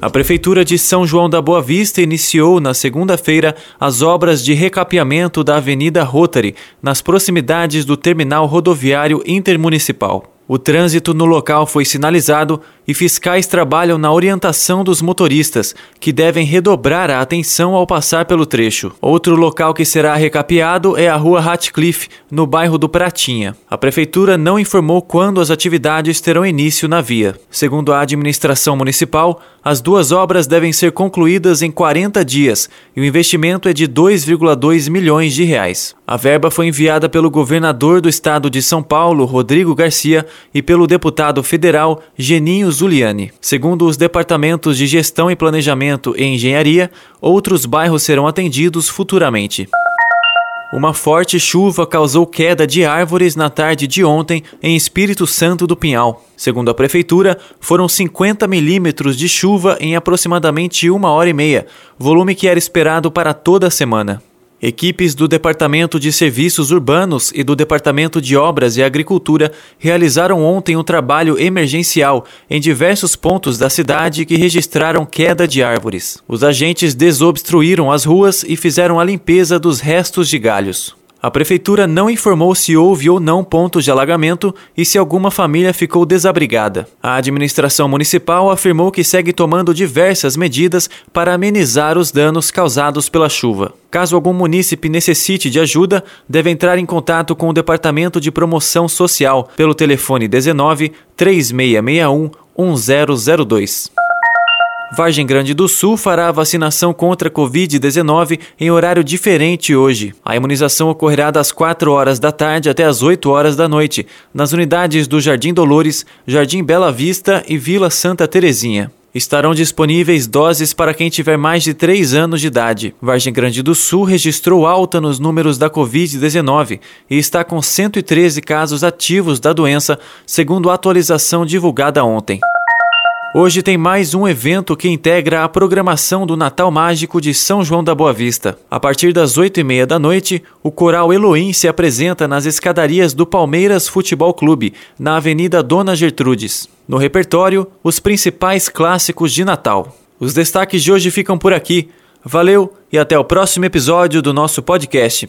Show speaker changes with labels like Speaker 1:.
Speaker 1: A Prefeitura de São João da Boa Vista iniciou na segunda-feira as obras de recapeamento da Avenida Rotary, nas proximidades do terminal rodoviário intermunicipal. O trânsito no local foi sinalizado e fiscais trabalham na orientação dos motoristas, que devem redobrar a atenção ao passar pelo trecho. Outro local que será recapeado é a Rua Ratcliffe, no bairro do Pratinha. A prefeitura não informou quando as atividades terão início na via. Segundo a administração municipal, as duas obras devem ser concluídas em 40 dias e o investimento é de 2,2 milhões de reais. A verba foi enviada pelo governador do estado de São Paulo, Rodrigo Garcia, e pelo deputado federal Geninho Zuliani. Segundo os departamentos de Gestão e Planejamento e Engenharia, outros bairros serão atendidos futuramente. Uma forte chuva causou queda de árvores na tarde de ontem em Espírito Santo do Pinhal. Segundo a prefeitura, foram 50 milímetros de chuva em aproximadamente uma hora e meia, volume que era esperado para toda a semana. Equipes do Departamento de Serviços Urbanos e do Departamento de Obras e Agricultura realizaram ontem um trabalho emergencial em diversos pontos da cidade que registraram queda de árvores. Os agentes desobstruíram as ruas e fizeram a limpeza dos restos de galhos. A prefeitura não informou se houve ou não pontos de alagamento e se alguma família ficou desabrigada. A administração municipal afirmou que segue tomando diversas medidas para amenizar os danos causados pela chuva. Caso algum munícipe necessite de ajuda, deve entrar em contato com o Departamento de Promoção Social pelo telefone 19 3661 1002. Vargem Grande do Sul fará a vacinação contra a Covid-19 em horário diferente hoje. A imunização ocorrerá das 4 horas da tarde até as 8 horas da noite, nas unidades do Jardim Dolores, Jardim Bela Vista e Vila Santa Terezinha. Estarão disponíveis doses para quem tiver mais de 3 anos de idade. Vargem Grande do Sul registrou alta nos números da Covid-19 e está com 113 casos ativos da doença, segundo a atualização divulgada ontem. Hoje tem mais um evento que integra a programação do Natal Mágico de São João da Boa Vista. A partir das oito e meia da noite, o coral Elohim se apresenta nas escadarias do Palmeiras Futebol Clube, na Avenida Dona Gertrudes. No repertório, os principais clássicos de Natal. Os destaques de hoje ficam por aqui. Valeu e até o próximo episódio do nosso podcast.